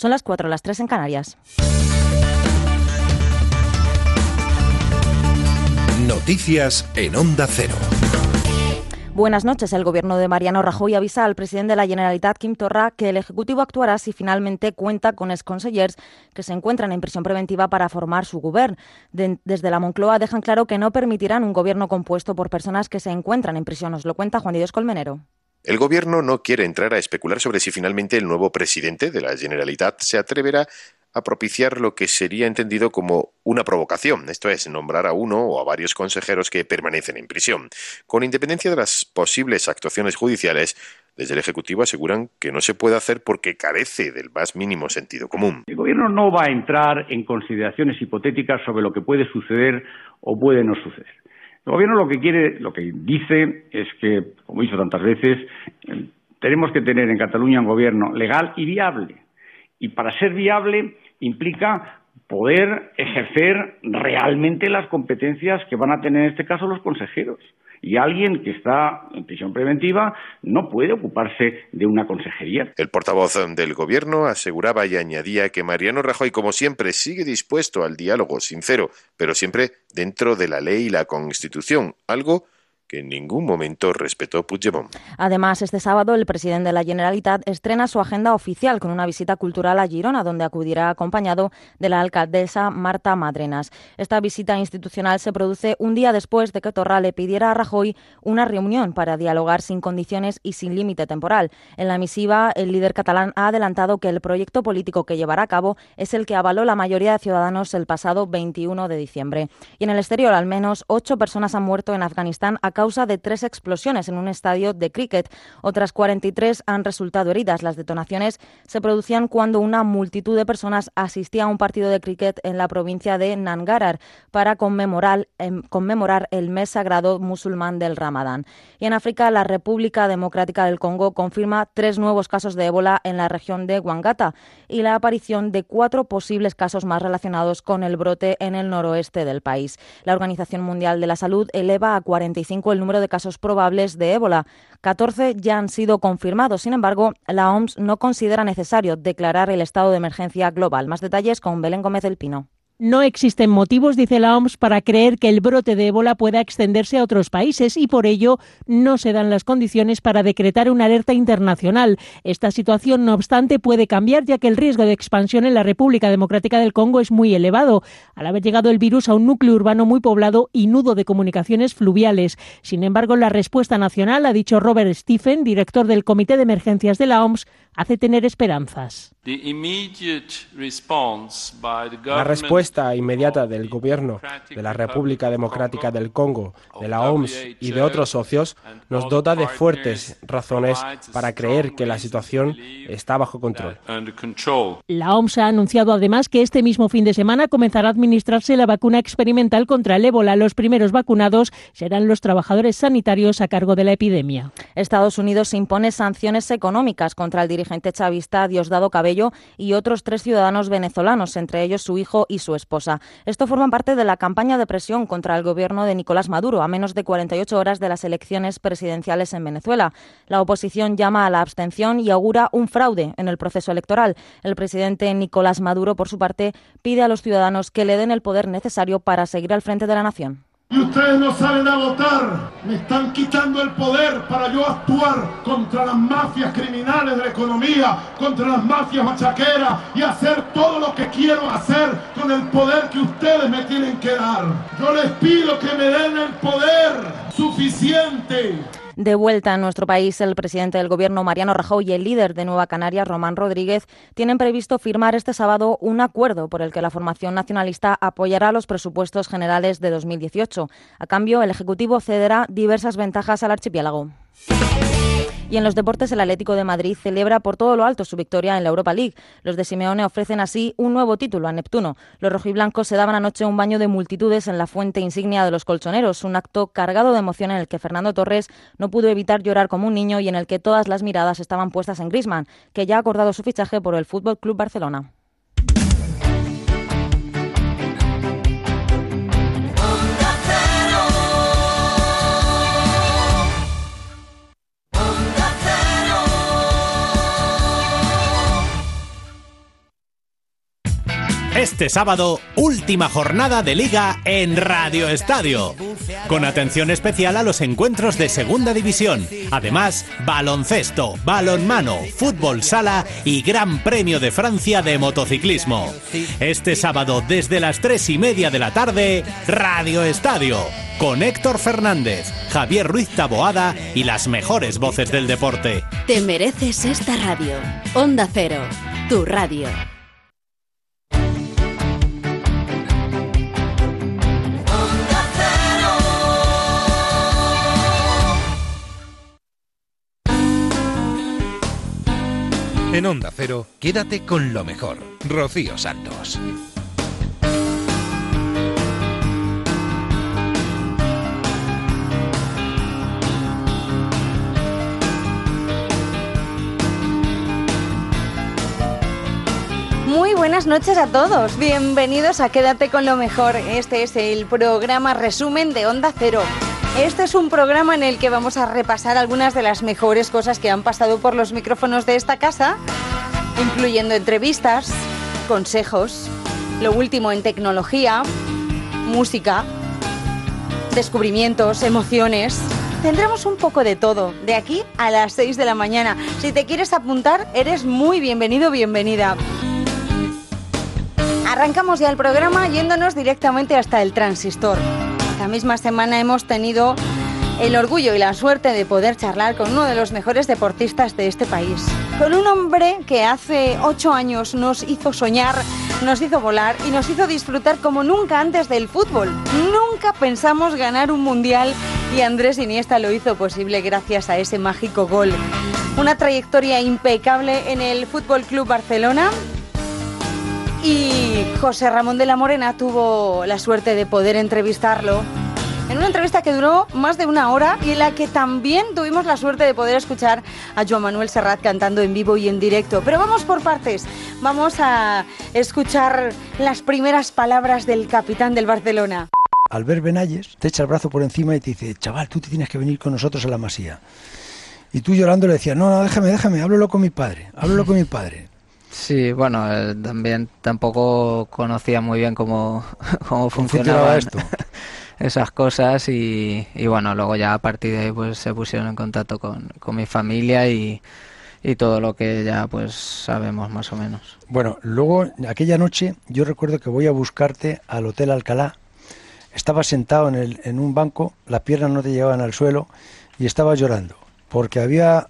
Son las 4, las 3 en Canarias. Noticias en Onda Cero. Buenas noches. El gobierno de Mariano Rajoy avisa al presidente de la Generalitat, Kim Torra, que el Ejecutivo actuará si finalmente cuenta con exconsellers que se encuentran en prisión preventiva para formar su gobierno. desde la Moncloa dejan claro que no permitirán un gobierno compuesto por personas que se encuentran en prisión. Nos lo cuenta Juan Dios Colmenero. El gobierno no quiere entrar a especular sobre si finalmente el nuevo presidente de la Generalitat se atreverá a propiciar lo que sería entendido como una provocación, esto es, nombrar a uno o a varios consejeros que permanecen en prisión. Con independencia de las posibles actuaciones judiciales, desde el Ejecutivo aseguran que no se puede hacer porque carece del más mínimo sentido común. El Gobierno no va a entrar en consideraciones hipotéticas sobre lo que puede suceder o puede no suceder. El Gobierno lo que quiere, lo que dice es que, como he dicho tantas veces, tenemos que tener en Cataluña un Gobierno legal y viable y para ser viable implica poder ejercer realmente las competencias que van a tener en este caso los consejeros. Y alguien que está en prisión preventiva no puede ocuparse de una consejería. El portavoz del Gobierno aseguraba y añadía que Mariano Rajoy, como siempre, sigue dispuesto al diálogo sincero, pero siempre dentro de la ley y la Constitución, algo que en ningún momento respetó Puigdemont. Además, este sábado el presidente de la Generalitat estrena su agenda oficial con una visita cultural a Girona, donde acudirá acompañado de la alcaldesa Marta Madrenas. Esta visita institucional se produce un día después de que Torra le pidiera a Rajoy una reunión para dialogar sin condiciones y sin límite temporal. En la misiva, el líder catalán ha adelantado que el proyecto político que llevará a cabo es el que avaló la mayoría de ciudadanos el pasado 21 de diciembre. Y en el exterior, al menos ocho personas han muerto en Afganistán a causa de tres explosiones en un estadio de cricket. Otras 43 han resultado heridas. Las detonaciones se producían cuando una multitud de personas asistía a un partido de cricket en la provincia de Nangarhar para conmemorar, em, conmemorar el mes sagrado musulmán del Ramadán. Y en África, la República Democrática del Congo confirma tres nuevos casos de ébola en la región de Wangata y la aparición de cuatro posibles casos más relacionados con el brote en el noroeste del país. La Organización Mundial de la Salud eleva a 45 el número de casos probables de ébola. 14 ya han sido confirmados. Sin embargo, la OMS no considera necesario declarar el estado de emergencia global. Más detalles con Belén Gómez del Pino. No existen motivos, dice la OMS, para creer que el brote de ébola pueda extenderse a otros países y por ello no se dan las condiciones para decretar una alerta internacional. Esta situación, no obstante, puede cambiar ya que el riesgo de expansión en la República Democrática del Congo es muy elevado, al haber llegado el virus a un núcleo urbano muy poblado y nudo de comunicaciones fluviales. Sin embargo, la respuesta nacional, ha dicho Robert Stephen, director del Comité de Emergencias de la OMS, hace tener esperanzas. La respuesta inmediata del Gobierno de la República Democrática del Congo, de la OMS y de otros socios nos dota de fuertes razones para creer que la situación está bajo control. La OMS ha anunciado además que este mismo fin de semana comenzará a administrarse la vacuna experimental contra el ébola. Los primeros vacunados serán los trabajadores sanitarios a cargo de la epidemia. Estados Unidos impone sanciones económicas contra el dirigente chavista Diosdado Cabello y otros tres ciudadanos venezolanos, entre ellos su hijo y su esposa. Esto forma parte de la campaña de presión contra el gobierno de Nicolás Maduro, a menos de 48 horas de las elecciones presidenciales en Venezuela. La oposición llama a la abstención y augura un fraude en el proceso electoral. El presidente Nicolás Maduro, por su parte, pide a los ciudadanos que le den el poder necesario para seguir al frente de la nación. Y ustedes no salen a votar. Me están quitando el poder para yo actuar contra las mafias criminales de la economía, contra las mafias machaqueras y hacer todo lo que quiero hacer con el poder que ustedes me tienen que dar. Yo les pido que me den el poder suficiente de vuelta en nuestro país, el presidente del Gobierno, Mariano Rajoy, y el líder de Nueva Canarias, Román Rodríguez, tienen previsto firmar este sábado un acuerdo por el que la formación nacionalista apoyará los presupuestos generales de 2018. A cambio, el Ejecutivo cederá diversas ventajas al archipiélago. Y en los deportes, el Atlético de Madrid celebra por todo lo alto su victoria en la Europa League. Los de Simeone ofrecen así un nuevo título a Neptuno. Los rojiblancos se daban anoche un baño de multitudes en la fuente insignia de los colchoneros, un acto cargado de emoción en el que Fernando Torres no pudo evitar llorar como un niño y en el que todas las miradas estaban puestas en Griezmann, que ya ha acordado su fichaje por el Fútbol Club Barcelona. Este sábado, última jornada de liga en Radio Estadio, con atención especial a los encuentros de Segunda División. Además, baloncesto, balonmano, fútbol sala y Gran Premio de Francia de motociclismo. Este sábado, desde las tres y media de la tarde, Radio Estadio, con Héctor Fernández, Javier Ruiz Taboada y las mejores voces del deporte. Te mereces esta radio. Onda Cero, tu radio. En Onda Cero, quédate con lo mejor. Rocío Santos. Muy buenas noches a todos. Bienvenidos a Quédate con lo mejor. Este es el programa resumen de Onda Cero. Este es un programa en el que vamos a repasar algunas de las mejores cosas que han pasado por los micrófonos de esta casa, incluyendo entrevistas, consejos, lo último en tecnología, música, descubrimientos, emociones. Tendremos un poco de todo, de aquí a las 6 de la mañana. Si te quieres apuntar, eres muy bienvenido, bienvenida. Arrancamos ya el programa yéndonos directamente hasta el transistor. Esta misma semana hemos tenido el orgullo y la suerte de poder charlar con uno de los mejores deportistas de este país. Con un hombre que hace ocho años nos hizo soñar, nos hizo volar y nos hizo disfrutar como nunca antes del fútbol. Nunca pensamos ganar un mundial y Andrés Iniesta lo hizo posible gracias a ese mágico gol. Una trayectoria impecable en el Fútbol Club Barcelona, y José Ramón de la Morena tuvo la suerte de poder entrevistarlo en una entrevista que duró más de una hora y en la que también tuvimos la suerte de poder escuchar a Joan Manuel Serrat cantando en vivo y en directo. Pero vamos por partes. Vamos a escuchar las primeras palabras del capitán del Barcelona. Albert Benalles te echa el brazo por encima y te dice, chaval, tú te tienes que venir con nosotros a la masía. Y tú llorando le decías, no, no, déjame, déjame, háblalo con mi padre, háblalo con mi padre. Sí, bueno, eh, también tampoco conocía muy bien cómo, cómo funcionaba esto? esas cosas y, y, bueno, luego ya a partir de ahí pues se pusieron en contacto con, con mi familia y, y, todo lo que ya pues sabemos más o menos. Bueno, luego aquella noche yo recuerdo que voy a buscarte al Hotel Alcalá, estaba sentado en, el, en un banco, las piernas no te llevaban al suelo y estaba llorando porque había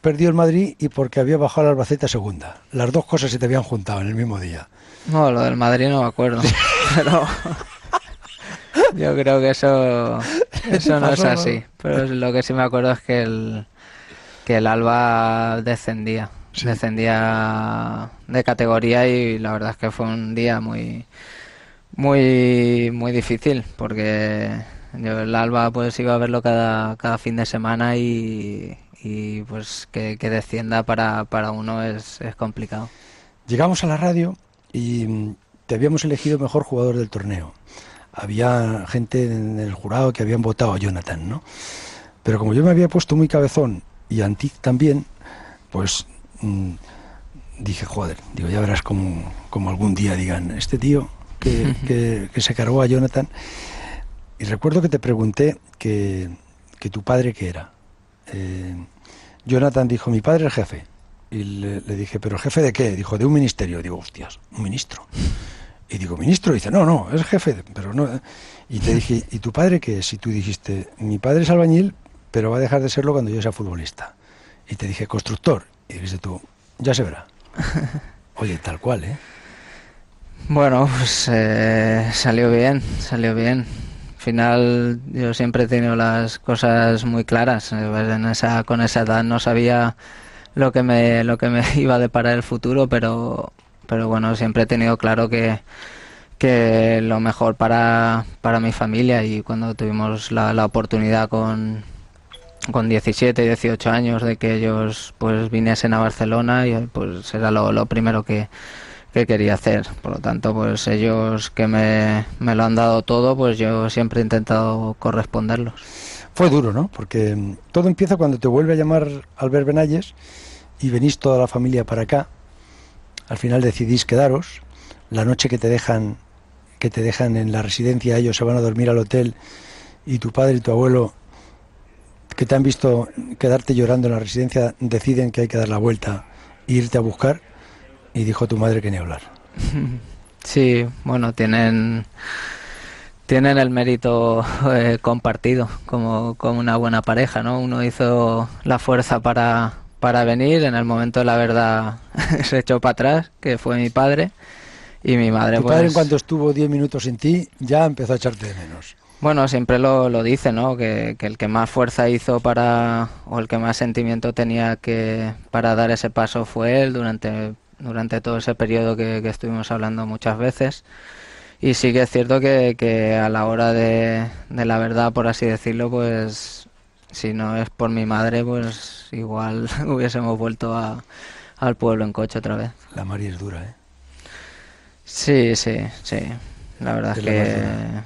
perdió el Madrid y porque había bajado al Albacete a segunda. Las dos cosas se te habían juntado en el mismo día. No, lo del Madrid no me acuerdo. pero yo creo que eso, eso no es así. Pero lo que sí me acuerdo es que el, que el Alba descendía. Descendía de categoría y la verdad es que fue un día muy muy muy difícil porque yo el Alba pues iba a verlo cada, cada fin de semana y, y pues que, descienda para, para uno es, es, complicado. Llegamos a la radio y mm, te habíamos elegido mejor jugador del torneo. Había gente en el jurado que habían votado a Jonathan, ¿no? Pero como yo me había puesto muy cabezón y Antic también, pues mmm, dije, joder, digo, ya verás como, como algún día digan, este tío que, que, que, se cargó a Jonathan. Y recuerdo que te pregunté que, que tu padre qué era. Eh, Jonathan dijo, mi padre es jefe. Y le, le, dije, ¿pero jefe de qué? Dijo, de un ministerio. Digo, hostias, un ministro. Y digo, ¿ministro? Y dice, no, no, es jefe, de, pero no. Y te dije, ¿y tu padre qué es? Y tú dijiste, mi padre es albañil, pero va a dejar de serlo cuando yo sea futbolista. Y te dije, constructor. Y dijiste tú, ya se verá. Oye, tal cual, ¿eh? Bueno, pues eh, salió bien, salió bien final yo siempre he tenido las cosas muy claras. En esa, con esa edad no sabía lo que me, lo que me iba a deparar el futuro, pero, pero bueno, siempre he tenido claro que, que lo mejor para, para mi familia y cuando tuvimos la, la oportunidad con, con 17, 18 años de que ellos pues viniesen a Barcelona y pues era lo, lo primero que, que quería hacer. Por lo tanto, pues ellos que me, me, lo han dado todo, pues yo siempre he intentado corresponderlos. Fue duro, ¿no? Porque mm, todo empieza cuando te vuelve a llamar Albert Benalles y venís toda la familia para acá. Al final decidís quedaros. la noche que te dejan que te dejan en la residencia, ellos se van a dormir al hotel y tu padre y tu abuelo que te han visto quedarte llorando en la residencia deciden que hay que dar la vuelta e irte a buscar y dijo tu madre que ni hablar. Sí, bueno, tienen tienen el mérito eh, compartido como, como una buena pareja, ¿no? Uno hizo la fuerza para, para venir, en el momento la verdad se echó para atrás, que fue mi padre, y mi madre Tu padre en pues... cuanto estuvo 10 minutos sin ti ya empezó a echarte de menos. Bueno, siempre lo, lo dice, ¿no? Que, que el que más fuerza hizo para, o el que más sentimiento tenía que para dar ese paso fue él durante, durante todo ese periodo que, que estuvimos hablando muchas veces. Y sí que es cierto que, que a la hora de, de la verdad, por así decirlo, pues si no es por mi madre, pues igual hubiésemos vuelto a, al pueblo en coche otra vez. La Mari es dura, ¿eh? Sí, sí, sí. La verdad Es que,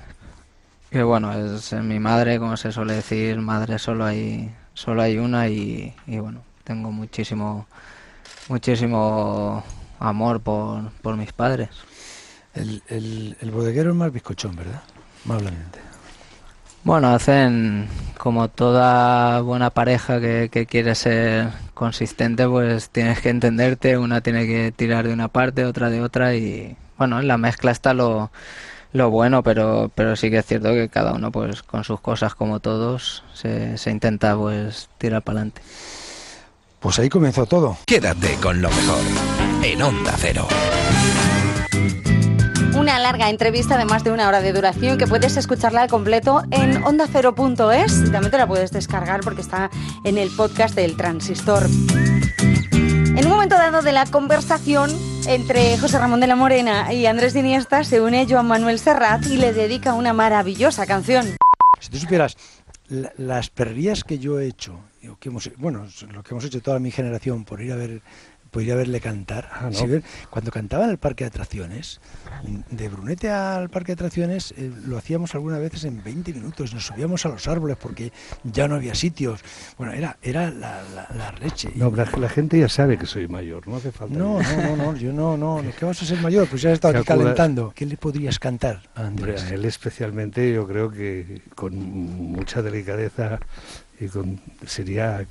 que bueno, es mi madre, como se suele decir, madre solo hay, solo hay una y, y bueno, tengo muchísimo, muchísimo amor por, por mis padres. El, el, el bodeguero es más bizcochón, ¿verdad? Más. Bueno, hacen como toda buena pareja que, que quiere ser consistente, pues tienes que entenderte, una tiene que tirar de una parte, otra de otra y bueno, en la mezcla está lo, lo bueno, pero, pero sí que es cierto que cada uno pues con sus cosas como todos se, se intenta pues tirar para adelante. Pues ahí comenzó todo. Quédate con lo mejor en Onda Cero. Una larga entrevista de más de una hora de duración que puedes escucharla al completo en ondacero.es y también te la puedes descargar porque está en el podcast del Transistor. En un momento dado de la conversación entre José Ramón de la Morena y Andrés Iniesta se une Joan Manuel Serrat y le dedica una maravillosa canción. Si tú supieras la- las perrillas que yo he hecho, o que hemos, bueno, lo que hemos hecho toda mi generación por ir a ver por ir a verle cantar. ¿no? Si ver- cuando cantaba en el parque de atracciones, de Brunete al parque de atracciones, eh, lo hacíamos algunas veces en 20 minutos. Nos subíamos a los árboles porque ya no había sitios. Bueno, era, era la, la- la leche. No, la, la gente ya sabe que soy mayor, no hace falta. No, no, no, no, yo no, no. ¿Qué vas a ser mayor? Pues ya has estado aquí calentando. ¿Qué le podrías cantar a Hombre, Andrés? a él especialmente yo creo que con mucha delicadeza y con sería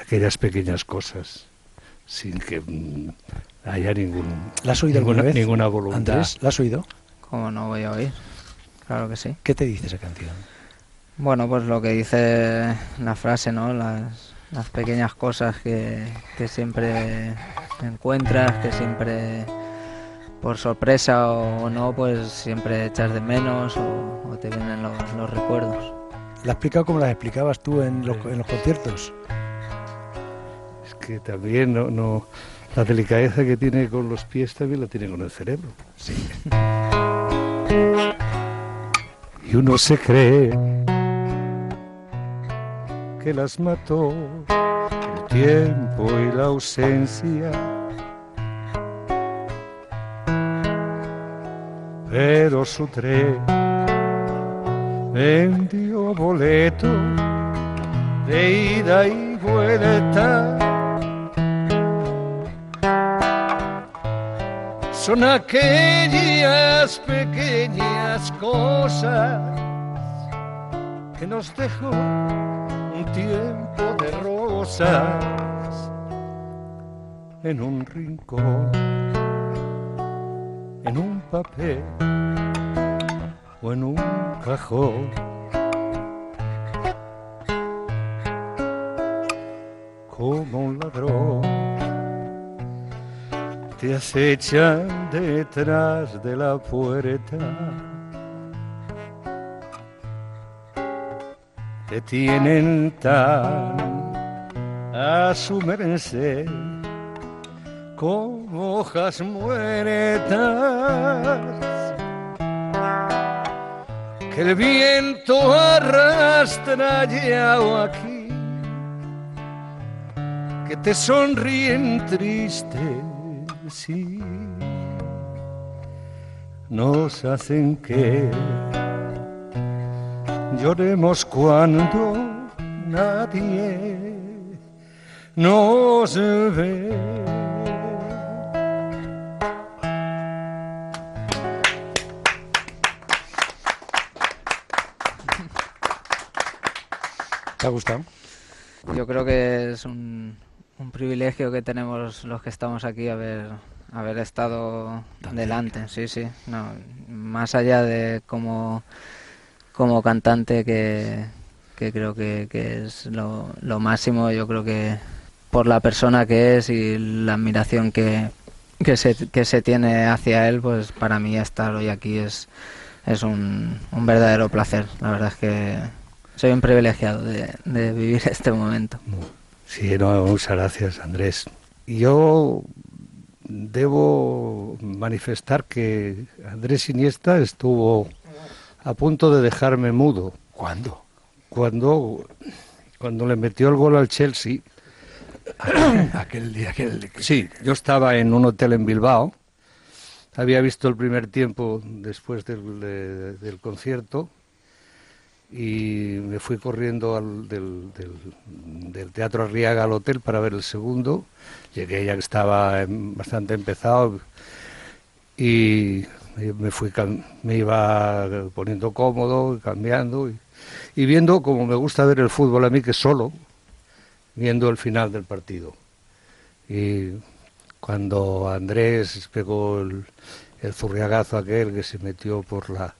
aquellas pequeñas cosas sin que mm, haya ningún ¿La has oído ninguna, alguna vez? ninguna voluntad. Andrés, ¿la has oído? ¿Cómo no voy a oír? Claro que sí. ¿Qué te dice esa canción? Bueno, pues lo que dice la frase, ¿no? Las, las pequeñas cosas que, que siempre encuentras, que siempre por sorpresa o no, pues siempre echas de menos o, o te vienen los, los recuerdos. ¿La has explicado como las explicabas tú en los, en los conciertos? Es que también no, no la delicadeza que tiene con los pies también la tiene con el cerebro. Sí. Y uno se cree que las mató el tiempo y la ausencia. Pero su tren boleto de ida y vuelta. Son aquellas pequeñas cosas que nos dejó un tiempo de rosas en un rincón, en un papel o en un cajón. Como un ladrón te acechan detrás de la puerta. Te tienen tan a su merced como hojas muertas que el viento arrastra ya aquí que te sonríen tristes sí, nos hacen que lloremos cuando nadie nos ve. ¿Te ha gustado? Yo creo que es un, un privilegio que tenemos los que estamos aquí haber haber estado delante, sí, sí. No, más allá de como, como cantante que, que creo que, que es lo, lo, máximo, yo creo que por la persona que es y la admiración que, que, se, que se tiene hacia él, pues para mí estar hoy aquí es, es un, un verdadero placer. La verdad es que soy un privilegiado de, de vivir este momento. Sí, no, muchas gracias, Andrés. Yo debo manifestar que Andrés Iniesta estuvo a punto de dejarme mudo. ¿Cuándo? Cuando, cuando le metió el gol al Chelsea. aquel día, aquel... Sí, yo estaba en un hotel en Bilbao. Había visto el primer tiempo después del, del concierto y me fui corriendo al, del, del, Teatro Arriaga al hotel para ver el segundo. Llegué ya que estaba bastante empezado y me, fui, me iba poniendo cómodo, cambiando y, viendo como me gusta ver el fútbol a mí que solo, viendo el final del partido. Y cuando Andrés pegó el, el zurriagazo aquel que se metió por la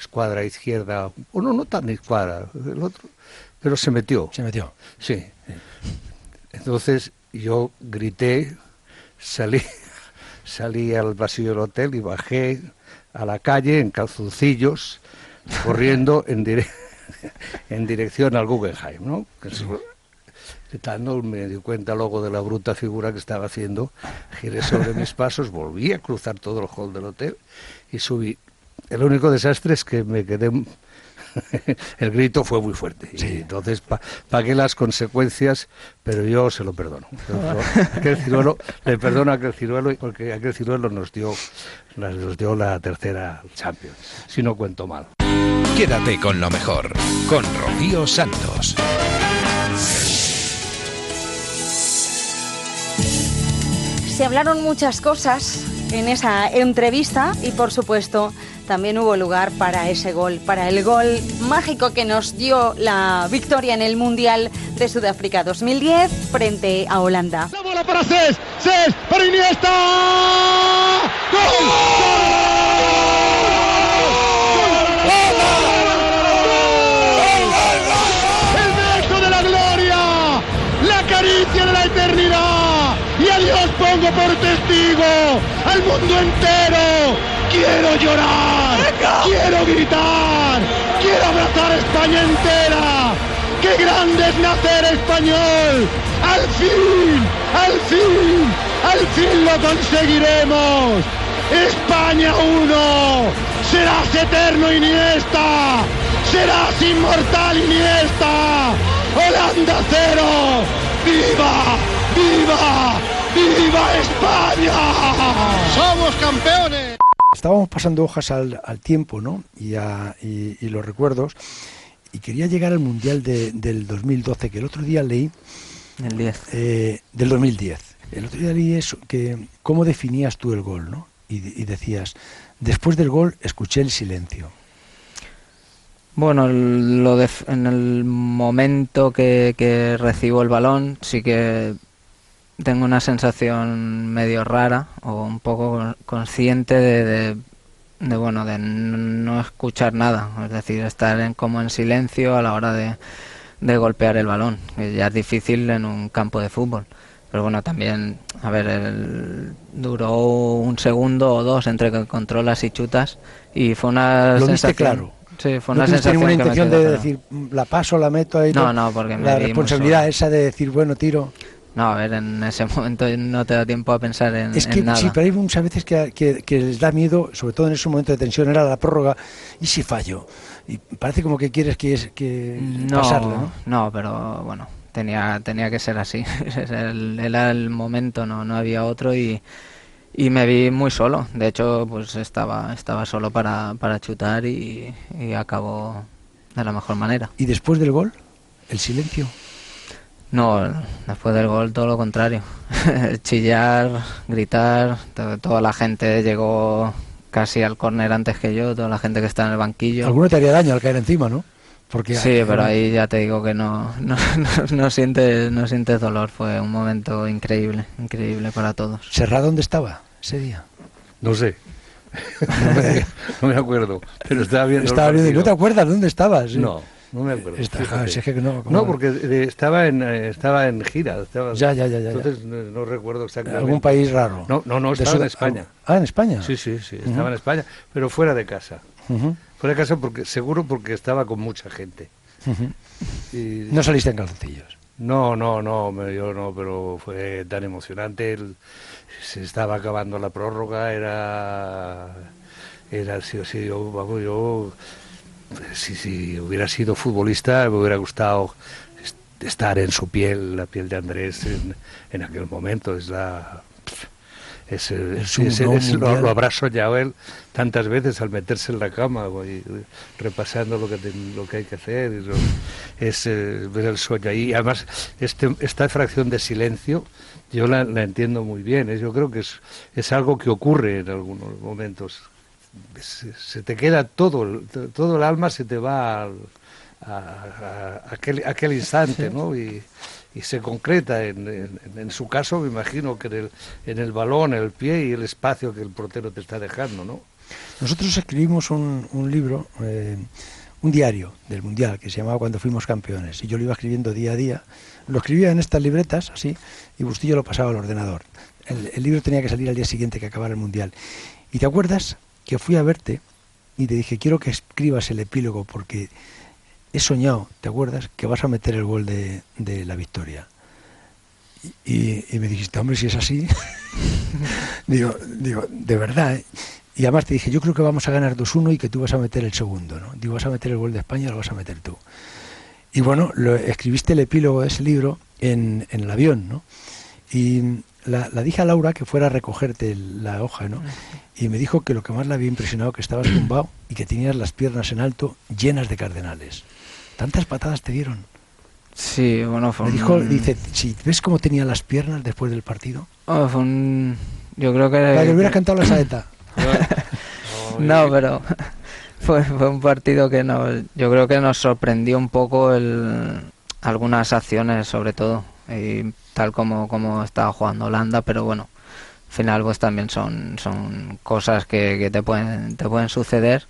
escuadra izquierda, uno no tan escuadra, el otro, pero se metió. Se metió. Sí. Entonces yo grité, salí, salí al pasillo del hotel y bajé a la calle en calzoncillos, corriendo en, en dirección al Guggenheim, ¿no? Gritando, me di cuenta luego de la bruta figura que estaba haciendo, giré sobre mis pasos, volví a cruzar todo el hall del hotel y subí el único desastre es que me quedé el grito fue muy fuerte. entonces pagué las consecuencias, pero yo se lo perdono. Aquel ciruelo, le perdono a aquel ciruelo porque aquel ciruelo nos dio, nos dio la tercera Champions, si no cuento mal. Quédate con lo mejor, con Rocío Santos. Se hablaron muchas cosas en esa entrevista y por supuesto también hubo lugar para ese gol, para el gol mágico que nos dio la victoria en el Mundial de Sudáfrica 2010 frente a Holanda. La bola para Cés, Cés para Iniesta. ¡Gol! ¡El beso de la gloria! ¡La caricia de la eternidad! Y a Dios pongo por testigo al mundo entero Quiero llorar, quiero gritar, quiero abrazar a España entera. ¡Qué grande es nacer español! ¡Al fin! ¡Al fin! ¡Al fin lo conseguiremos! ¡España 1! ¡Serás eterno Iniesta! ¡Serás inmortal Iniesta! ¡Holanda 0! ¡Viva! ¡Viva! ¡Viva España! ¡Somos campeones! Estábamos pasando hojas al, tiempo ¿no? y, a, y, los recuerdos y quería llegar al Mundial de, del 2012, que el otro día leí... El 10. Eh, del 2010. El otro día leí eso, que cómo definías tú el gol, ¿no? Y, decías, después del gol escuché el silencio. Bueno, lo en el momento que, que recibo el balón sí que tengo una sensación medio rara o un poco consciente de, de, bueno de no escuchar nada. Es decir estar en, como en silencio a la hora de, de golpear el balón que ya es difícil en un campo de fútbol. Pero bueno también a ver el, duró un segundo o dos entre que controlas y chutas y fue una lo sensación claro Sí, fue una sensación una intención de decir, la paso, la meto ahí. No, no, porque la responsabilidad esa de decir, bueno, tiro. No, a ver, en ese momento no te da tiempo a pensar en, es que, nada. Sí, pero hay muchas veces que, que, les da miedo, sobre todo en ese momento de tensión, era la prórroga, ¿y si fallo? Y parece como que quieres que, que no, pasarlo, ¿no? No, pero bueno, tenía, tenía que ser así. era el momento, no, no había otro y, y me vi muy solo. De hecho, pues estaba, estaba solo para, para chutar y, y acabó de la mejor manera. ¿Y después del gol? ¿El silencio? No, después del gol todo lo contrario. Chillar, gritar, toda la gente llegó casi al córner antes que yo, toda la gente que está en el banquillo. Alguno te haría daño al caer encima, ¿no? Porque sí, pero ahí ya te digo que no, no, no, sientes, no sientes dolor. Fue un momento increíble, increíble para todos. ¿Serra dónde estaba ese día? No sé. No me, acuerdo. Pero estaba viendo. Estaba viendo. ¿No te acuerdas dónde estabas? No. No me acuerdo. Ah, no, no, porque eh, estaba en, eh, estaba en gira. Estaba, ya, ya, ya, ya. Entonces No, recuerdo exactamente. ¿Algún país raro? No, no, no estaba en España. Ah, en España. Sí, sí, sí, estaba en España, pero fuera de casa. Fuera de casa porque seguro porque estaba con mucha gente. y, ¿No saliste en calzoncillos? No, no, no, yo no, pero fue tan emocionante. se estaba acabando la prórroga, era. Era, sí, sí, yo, vamos, yo si, si hubiera sido futbolista me hubiera gustado estar en su piel, la piel de Andrés en, aquel momento. Es la es, lo, habrá soñado él tantas veces al meterse en la cama y, repasando lo que, lo que hay que hacer. es eh, ver el sueño ahí. Además, este, esta fracción de silencio yo la, entiendo muy bien. ¿eh? Yo creo que es, es algo que ocurre en algunos momentos se, te queda todo, todo el alma se te va a, aquel, aquel, instante, ¿no? Y, se concreta en, en, su caso, me imagino que en el, en el balón, el pie y el espacio que el portero te está dejando, ¿no? Nosotros escribimos un, un libro, eh, un diario del Mundial, que se llamaba Cuando fuimos campeones, y yo lo iba escribiendo día a día. Lo escribía en estas libretas, así, y Bustillo lo pasaba al ordenador. El, el libro tenía que salir al día siguiente que acabara el Mundial. ¿Y te acuerdas que fui a verte y te dije, quiero que escribas el epílogo porque he soñado, ¿te acuerdas? Que vas a meter el gol de, la victoria. Y, me dijiste, hombre, si es así, digo, digo, de verdad. ¿eh? Y además te dije, yo creo que vamos a ganar 2-1 y que tú vas a meter el segundo, ¿no? Digo, vas a meter el gol de España, lo vas a meter tú. Y bueno, lo, escribiste el epílogo de ese libro en, en el avión, ¿no? Y la, dije a Laura que fuera a recogerte la hoja, ¿no? Y me dijo que lo que más le había impresionado que estabas tumbado y que tenías las piernas en alto llenas de cardenales. ¿Tantas patadas te dieron? Sí, bueno, fue Me dijo, dice, si ves cómo tenía las piernas después del partido. Oh, fue un... Yo creo que... Para que hubieras cantado la saeta. no, pero fue, fue un partido que no, yo creo que nos sorprendió un poco el, algunas acciones, sobre todo. Y tal como, como estaba jugando Holanda, pero bueno, al final pues también son, son cosas que, te, pueden, te pueden suceder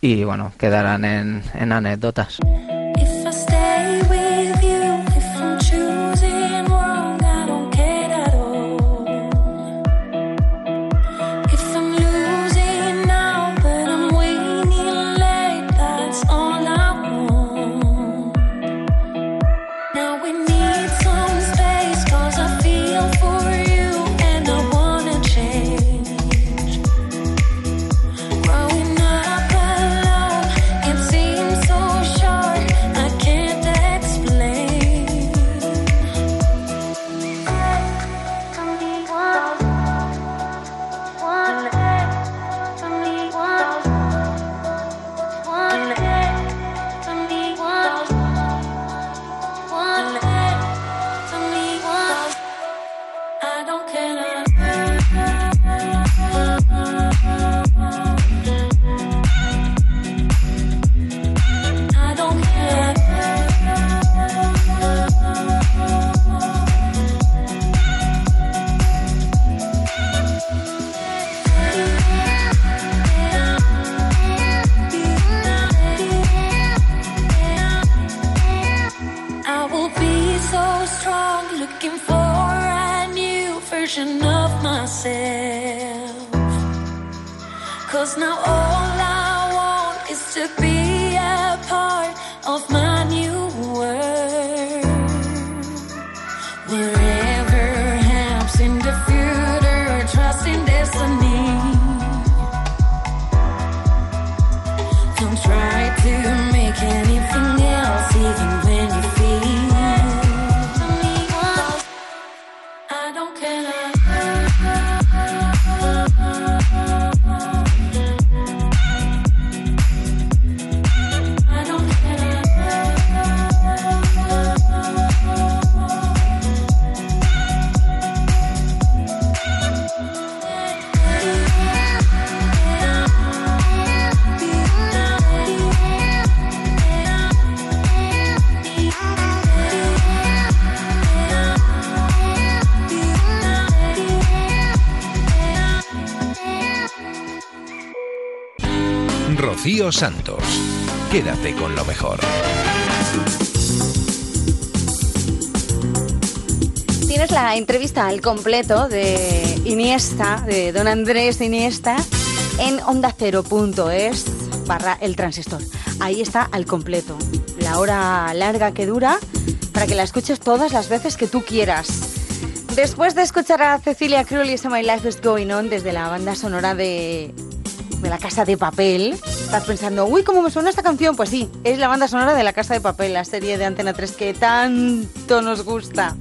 y bueno, quedarán en anécdotas. Cause now all I want is to be a part of my Santos. Quédate con lo mejor. Tienes la entrevista al completo de Iniesta, de don Andrés Iniesta, en ondacero.es barra el transistor. Ahí está al completo. La hora larga que dura para que la escuches todas las veces que tú quieras. Después de escuchar a Cecilia y My Life is Going On desde la banda sonora de, de La Casa de Papel, estás pensando, uy, ¿cómo me suena esta canción? Pues sí, es la banda sonora de La Casa de Papel, la serie de Antena 3 que tanto nos gusta.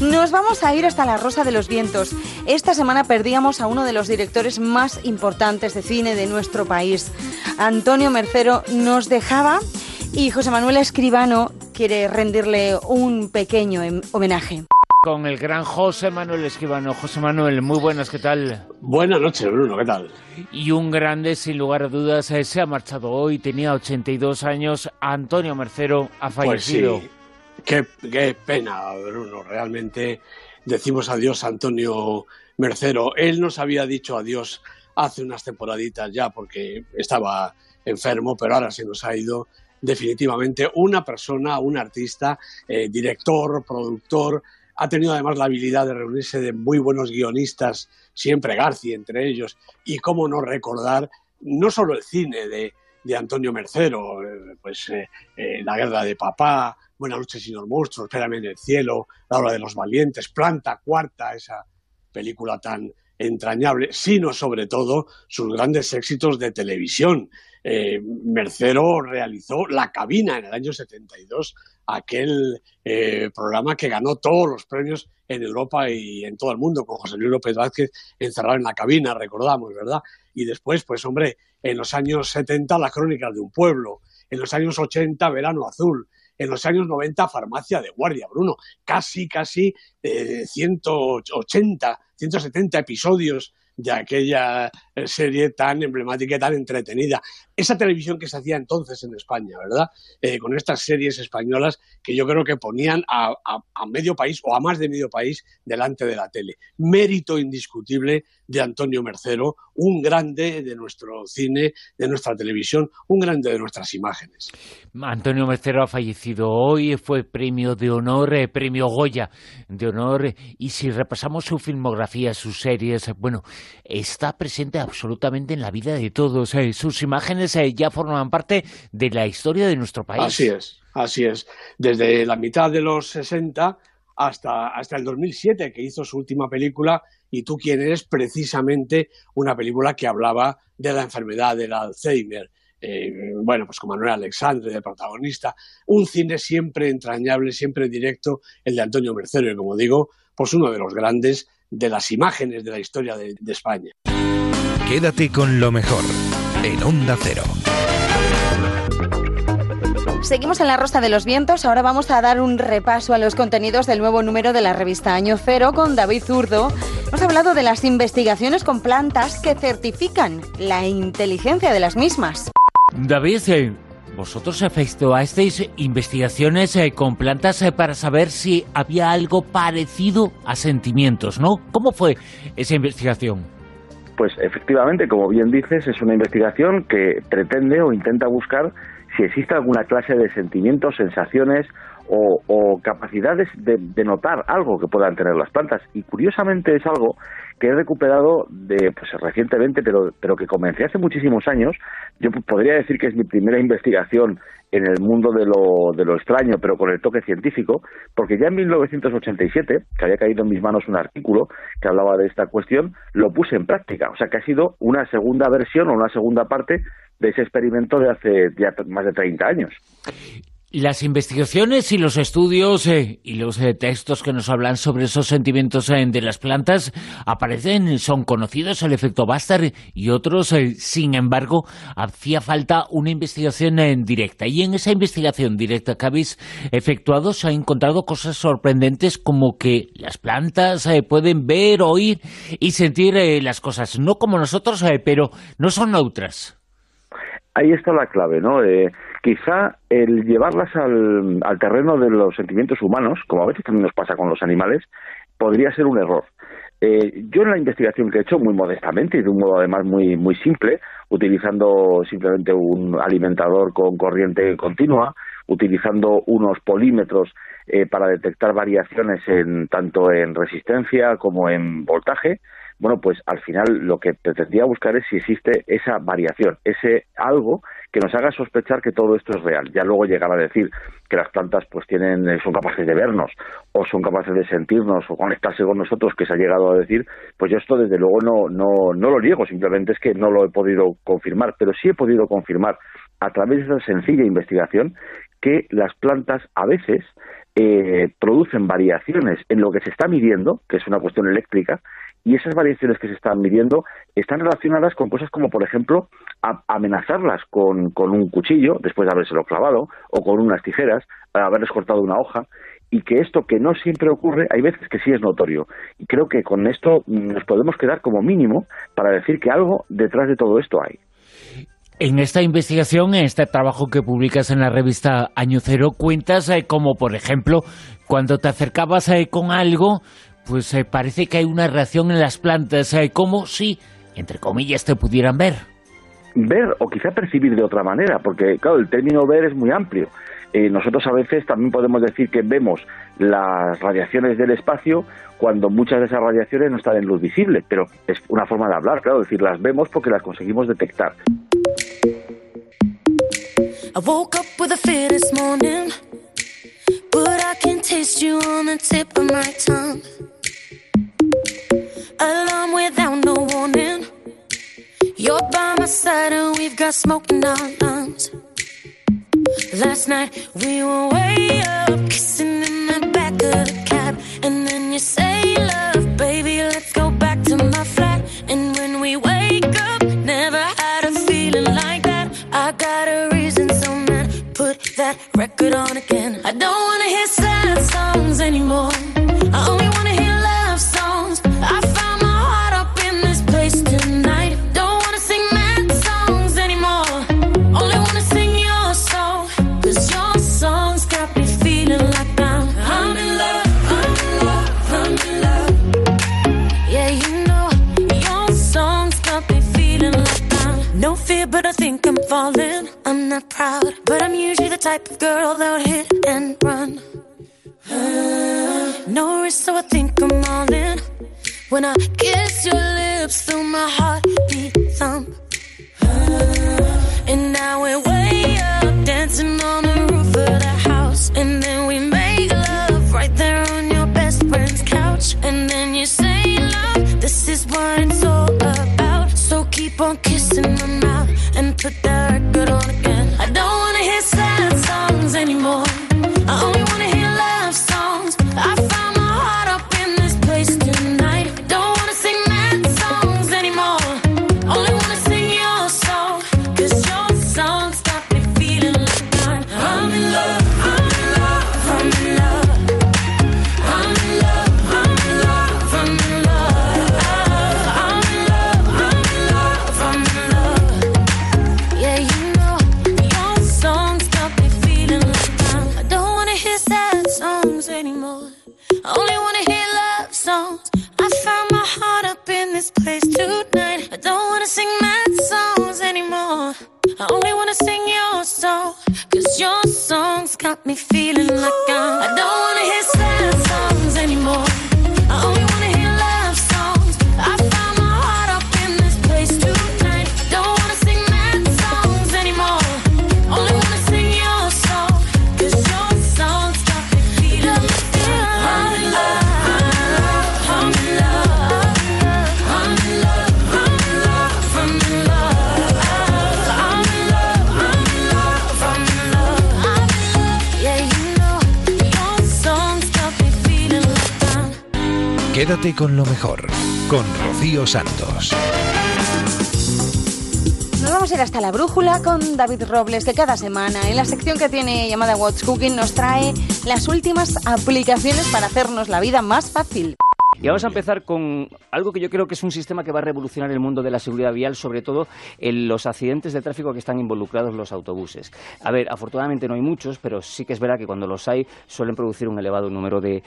Nos vamos a ir hasta la Rosa de los Vientos. Esta semana perdíamos a uno de los directores más importantes de cine de nuestro país. Antonio Mercero nos dejaba y José Manuel Escribano quiere rendirle un pequeño em, homenaje. Con el gran José Manuel Escribano. José Manuel, muy buenas, ¿qué tal? Buenas noches, Bruno, ¿qué tal? Y un grande, sin lugar a dudas, eh, se ha marchado hoy, tenía 82 años, Antonio Mercero ha fallecido. Pues sí. Qué, qué pena, Bruno. Realmente decimos adiós a Antonio Mercero. Él nos había dicho adiós hace unas temporaditas ya porque estaba enfermo, pero ahora se nos ha ido definitivamente una persona, un artista, eh, director, productor. Ha tenido además la habilidad de reunirse de muy buenos guionistas, siempre García entre ellos, y cómo no recordar no solo el cine de, de Antonio Mercero, eh, pues eh, eh, La guerra de papá, Buenas noches, señor monstruo, Espérame en el cielo, La hora de los valientes, Planta cuarta, esa película tan entrañable, sino sobre todo sus grandes éxitos de televisión. Eh, Mercero realizó La Cabina en el año 72, aquel eh, programa que ganó todos los premios en Europa y en todo el mundo, con José Luis López Vázquez encerrado en la cabina, recordamos, ¿verdad? Y después, pues hombre, en los años 70, Las Crónicas de un Pueblo, en los años 80, Verano Azul, en los años 90 Farmacia de Guardia, Bruno. Casi, casi eh, 180, 170 episodios de aquella eh, serie tan emblemática y tan entretenida. Esa televisión que se hacía entonces en España, ¿verdad? Eh, con estas series españolas que yo creo que ponían a, medio país o a más de medio país delante de la tele. Mérito indiscutible de Antonio Mercero, un grande de nuestro cine, de nuestra televisión, un grande de nuestras imágenes. Antonio Mercero ha fallecido hoy, fue premio de honor, eh, premio Goya de honor, y si repasamos su filmografía, sus series, bueno, está presente absolutamente en la vida de todos. Eh, sus imágenes eh, ya forman parte de la historia de nuestro país. Así es, así es. Desde la mitad de los 60 hasta, hasta el 2007, que hizo su última película, y tú quién eres, precisamente una película que hablaba de la enfermedad del Alzheimer. Eh, bueno, pues con Manuel Alexandre de protagonista, un cine siempre entrañable, siempre directo, el de Antonio Mercero, y como digo, pues uno de los grandes de las imágenes de la historia de, de España. Quédate con lo mejor en Onda Cero. Seguimos en la Rosa de los Vientos. Ahora vamos a dar un repaso a los contenidos del nuevo número de la revista Año Cero con David Zurdo. Hemos hablado de las investigaciones con plantas que certifican la inteligencia de las mismas. David, eh, vosotros efectuasteis investigaciones eh, con plantas eh, para saber si había algo parecido a sentimientos, ¿no? ¿Cómo fue esa investigación? Pues efectivamente, como bien dices, es una investigación que pretende o intenta buscar si existe alguna clase de sentimientos, sensaciones o, o capacidades de, de, notar algo que puedan tener las plantas. Y curiosamente es algo que he recuperado de pues recientemente, pero, pero que comencé hace muchísimos años. Yo podría decir que es mi primera investigación en el mundo de lo, de lo extraño, pero con el toque científico, porque ya en 1987, que había caído en mis manos un artículo que hablaba de esta cuestión, lo puse en práctica. O sea que ha sido una segunda versión o una segunda parte de ese experimento de hace ya más de 30 años. Las investigaciones y los estudios eh, y los eh, textos que nos hablan sobre esos sentimientos eh, de las plantas aparecen, son conocidos, el efecto Bastar y otros, sin embargo, hacía falta una investigación directa. Y en esa investigación directa que habéis efectuado se han encontrado cosas sorprendentes como que las plantas pueden ver, oír y sentir las cosas, no como nosotros, pero no son neutras. Ahí está la clave, ¿no? Eh, quizá el llevarlas al, al, terreno de los sentimientos humanos, como a veces también nos pasa con los animales, podría ser un error. Eh, yo en la investigación que he hecho, muy modestamente y de un modo además muy, muy simple, utilizando simplemente un alimentador con corriente continua, utilizando unos polímetros eh, para detectar variaciones en, tanto en resistencia como en voltaje, bueno, pues al final lo que pretendía buscar es si existe esa variación, ese algo que nos haga sospechar que todo esto es real. Ya luego llegar a decir que las plantas pues tienen, eh, son capaces de vernos, o son capaces de sentirnos, o conectarse con nosotros, que se ha llegado a decir, pues yo esto desde luego no, no, no lo niego, simplemente es que no lo he podido confirmar, pero sí he podido confirmar a través de esa sencilla investigación que las plantas a veces eh, producen variaciones en lo que se está midiendo, que es una cuestión eléctrica, y esas variaciones que se están midiendo están relacionadas con cosas como, por ejemplo, amenazarlas con, con un cuchillo después de habérselo clavado o con unas tijeras, haberles cortado una hoja, y que esto que no siempre ocurre, hay veces que sí es notorio. Y creo que con esto nos podemos quedar como mínimo para decir que algo detrás de todo esto hay. En esta investigación, en este trabajo que publicas en la revista Año Cero, cuentas eh, como, por ejemplo, cuando te acercabas eh, con algo, pues eh, parece que hay una reacción en las plantas, como si, entre comillas, te pudieran ver. Ver o quizá percibir de otra manera, porque claro, el término ver es muy amplio. nosotros a veces también podemos decir que vemos las radiaciones del espacio cuando muchas de esas radiaciones no están en luz visible, pero es una forma de hablar, claro, decir, las vemos porque las conseguimos detectar. I Alarm without no warning. You're by my side and we've got smoke in our lungs. Last night we were way up, kissing in the back of the cab, and then you say, "Love, baby, let's go back to my flat." And when we wake up, never had a feeling like that. I got a reason, so man, put that record on again. I don't wanna hear sad songs anymore. I only wanna I think I'm falling. I'm not proud, but I'm usually the type of girl that would hit and run. no risk, so I think I'm all in. When I kiss your lips through my heartbeat thump. and now we're way up, dancing on the roof of the house. And keep on kissing my mouth and put that record on again. I don't wanna hear sad songs anymore. Place tonight. I don't wanna sing mad songs anymore. I only wanna sing your song. Cause your songs got me feeling like I'm. I don't Quédate con lo mejor, con Rocío Santos. Nos vamos a ir hasta la brújula con David Robles, que cada semana en la sección que tiene llamada What's Cooking nos trae las últimas aplicaciones para hacernos la vida más fácil. Y vamos a empezar con algo que yo creo que es un sistema que va a revolucionar el mundo de la seguridad vial, sobre todo en los accidentes de tráfico que están involucrados los autobuses. A ver, afortunadamente no hay muchos, pero sí que es verdad que cuando los hay suelen producir un elevado número de,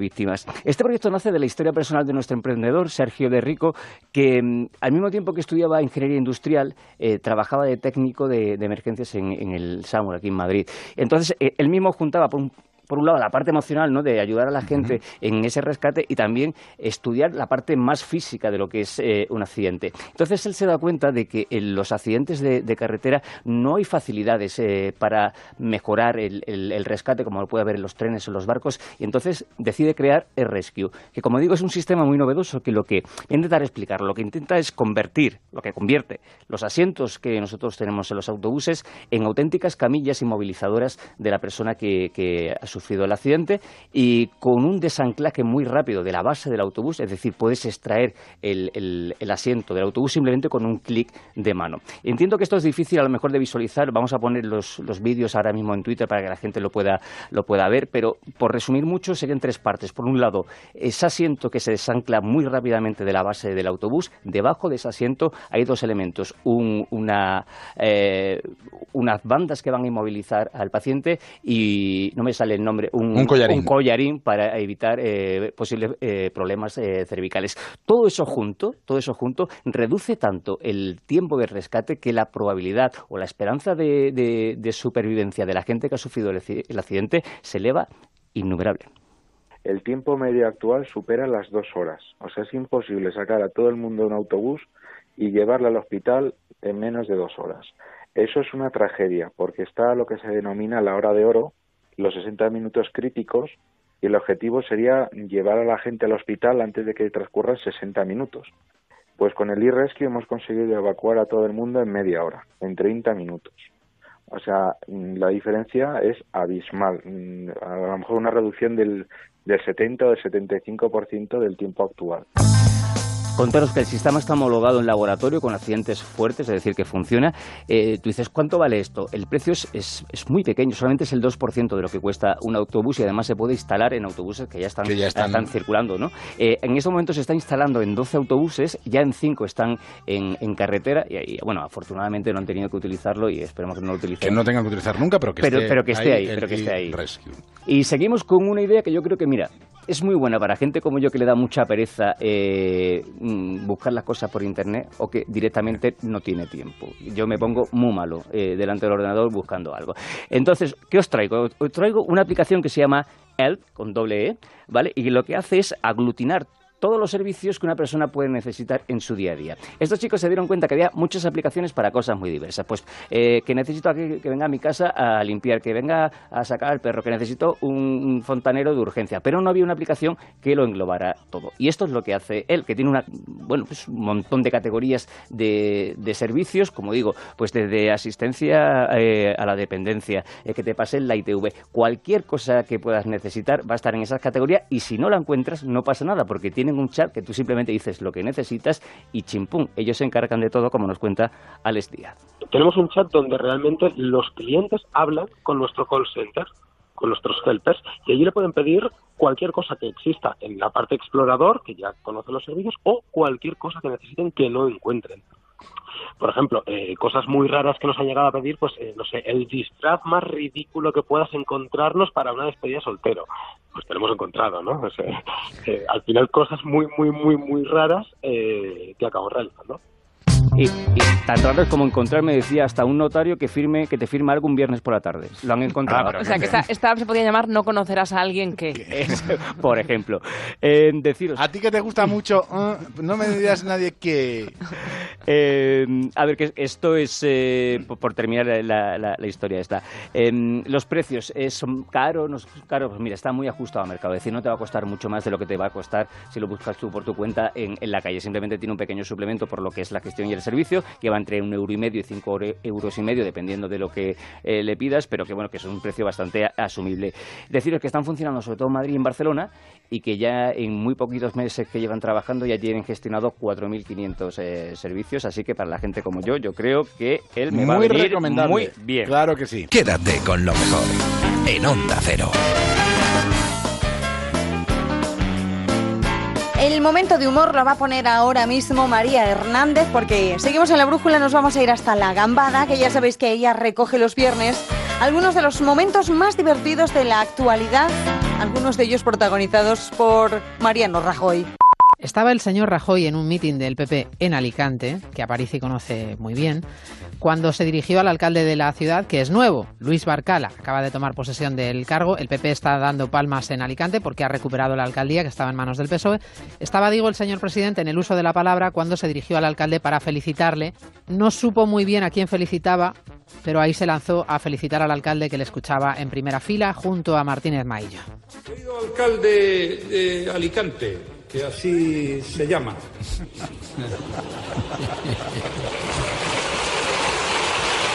víctimas. Este proyecto nace de la historia personal de nuestro emprendedor, Sergio de Rico, que mm, al mismo tiempo que estudiaba ingeniería industrial, eh, trabajaba de técnico de, emergencias en, en el SAMUR, aquí en Madrid. Entonces, eh, él mismo juntaba por un por un lado, la parte emocional, ¿no? De ayudar a la gente en ese rescate y también estudiar la parte más física de lo que es eh, un accidente. Entonces, él se da cuenta de que en los accidentes de, carretera no hay facilidades eh, para mejorar el, rescate como lo puede haber en los trenes o los barcos y entonces decide crear el Rescue, que como digo es un sistema muy novedoso que lo que intentar explicar, lo que intenta es convertir, lo que convierte los asientos que nosotros tenemos en los autobuses en auténticas camillas inmovilizadoras de la persona que, que a sufrido el accidente y con un desanclaje muy rápido de la base del autobús, es decir, puedes extraer el, asiento del autobús simplemente con un clic de mano. Entiendo que esto es difícil a lo mejor de visualizar, vamos a poner los, vídeos ahora mismo en Twitter para que la gente lo pueda, lo pueda ver, pero por resumir mucho serían tres partes. Por un lado, ese asiento que se desancla muy rápidamente de la base del autobús, debajo de ese asiento hay dos elementos, una, eh, unas bandas que van a inmovilizar al paciente y no me sale el un, collarín. para evitar eh, posibles eh, problemas eh, cervicales. Todo eso junto, todo eso junto reduce tanto el tiempo de rescate que la probabilidad o la esperanza de, supervivencia de la gente que ha sufrido el, accidente se eleva innumerable el tiempo medio actual supera las dos horas. O sea, es imposible sacar a todo el mundo de un autobús y llevarlo al hospital en menos de dos horas. Eso es una tragedia, porque está lo que se denomina la hora de oro, los 60 minutos críticos y el objetivo sería llevar a la gente al hospital antes de que transcurran 60 minutos. Pues con el e-rescue hemos conseguido evacuar a todo el mundo en media hora, en 30 minutos. O sea, la diferencia es abismal. A lo mejor una reducción del, del 70 o del 75% del tiempo actual. Contaros que el sistema está homologado en laboratorio con accidentes fuertes, es decir, que funciona. Eh, tú dices, ¿cuánto vale esto? El precio es, es, muy pequeño, solamente es el 2% de lo que cuesta un autobús y además se puede instalar en autobuses que ya están, están... circulando. ¿no? Eh, en este momento se está instalando en 12 autobuses, ya en 5 están en, carretera y, bueno, afortunadamente no han tenido que utilizarlo y esperemos que no lo utilicen. Que no tengan que utilizar nunca, pero que esté, pero que esté ahí. pero que esté ahí. Y seguimos con una idea que yo creo que, mira, es muy buena para gente como yo que le da mucha pereza eh, mm, buscar las cosas por internet o que directamente no tiene tiempo. Yo me pongo muy malo eh, delante del ordenador buscando algo. Entonces, ¿qué os traigo? Os traigo una aplicación que se llama Help, con doble E, ¿vale? Y lo que hace es aglutinar todos los servicios que una persona puede necesitar en su día a día. Estos chicos se dieron cuenta que había muchas aplicaciones para cosas muy diversas. Pues eh, que necesito que, venga a mi casa a limpiar, que venga a sacar al perro, que necesito un, fontanero de urgencia, pero no había una aplicación que lo englobara todo. Y esto es lo que hace él, que tiene una, bueno, pues un montón de categorías de, servicios, como digo, pues desde asistencia eh, a la dependencia, eh, que te pase la ITV, cualquier cosa que puedas necesitar va a estar en esas categorías y si no la encuentras no pasa nada porque tiene tienen un chat que tú simplemente dices lo que necesitas y chimpum, ellos se encargan de todo como nos cuenta Alex Díaz. Tenemos un chat donde realmente los clientes hablan con nuestro call center con nuestros helpers y allí le pueden pedir cualquier cosa que exista en la parte explorador, que ya conoce los servicios, o cualquier cosa que necesiten que no encuentren. Por ejemplo, eh, cosas muy raras que nos han llegado a pedir, pues, eh, no sé, el disfraz más ridículo que puedas encontrarnos para una despedida soltero. Pues te lo hemos encontrado, ¿no? Eh, al final, cosas muy, muy, muy, muy raras que acabamos realizando. Y, tan raro es como encontrarme, decía, hasta un notario que firme que te firme algo un viernes por la tarde. Lo han encontrado. Ah, o sea, que esta, se podía llamar No conocerás a alguien que... por ejemplo. Eh, deciros... A ti que te gusta mucho, eh, no me digas nadie que... Eh, a ver, que esto es, eh, por, terminar la, historia esta. los precios son caros, no caros, pues mira, está muy ajustado al mercado. Es decir, no te va a costar mucho más de lo que te va a costar si lo buscas tú por tu cuenta en, en la calle. Simplemente tiene un pequeño suplemento por lo que es la gestión y el servicio, que va entre un euro y medio y cinco euros y medio, dependiendo de lo que eh, le pidas, pero que bueno, que es un precio bastante asumible. Deciros que están funcionando sobre todo en Madrid y en Barcelona y que ya en muy poquitos meses que llevan trabajando ya tienen gestionado 4.500 eh, servicios, así que para la gente como yo, yo creo que él me va a venir muy bien. Claro que sí. Quédate con lo mejor en Onda Cero. El momento de humor lo va a poner ahora mismo María Hernández porque seguimos en la brújula, nos vamos a ir hasta la gambada, que ya sabéis que ella recoge los viernes algunos de los momentos más divertidos de la actualidad, algunos de ellos protagonizados por Mariano Rajoy. Estaba el señor Rajoy en un mitin del PP en Alicante, que Aparici conoce muy bien, cuando se dirigió al alcalde de la ciudad, que es nuevo, Luis Barcala. Acaba de tomar posesión del cargo. El PP está dando palmas en Alicante porque ha recuperado la alcaldía que estaba en manos del PSOE. Estaba, digo, el señor presidente en el uso de la palabra cuando se dirigió al alcalde para felicitarle. No supo muy bien a quién felicitaba, pero ahí se lanzó a felicitar al alcalde que le escuchaba en primera fila junto a Martínez Maillo. Querido alcalde de Alicante, que así se llama.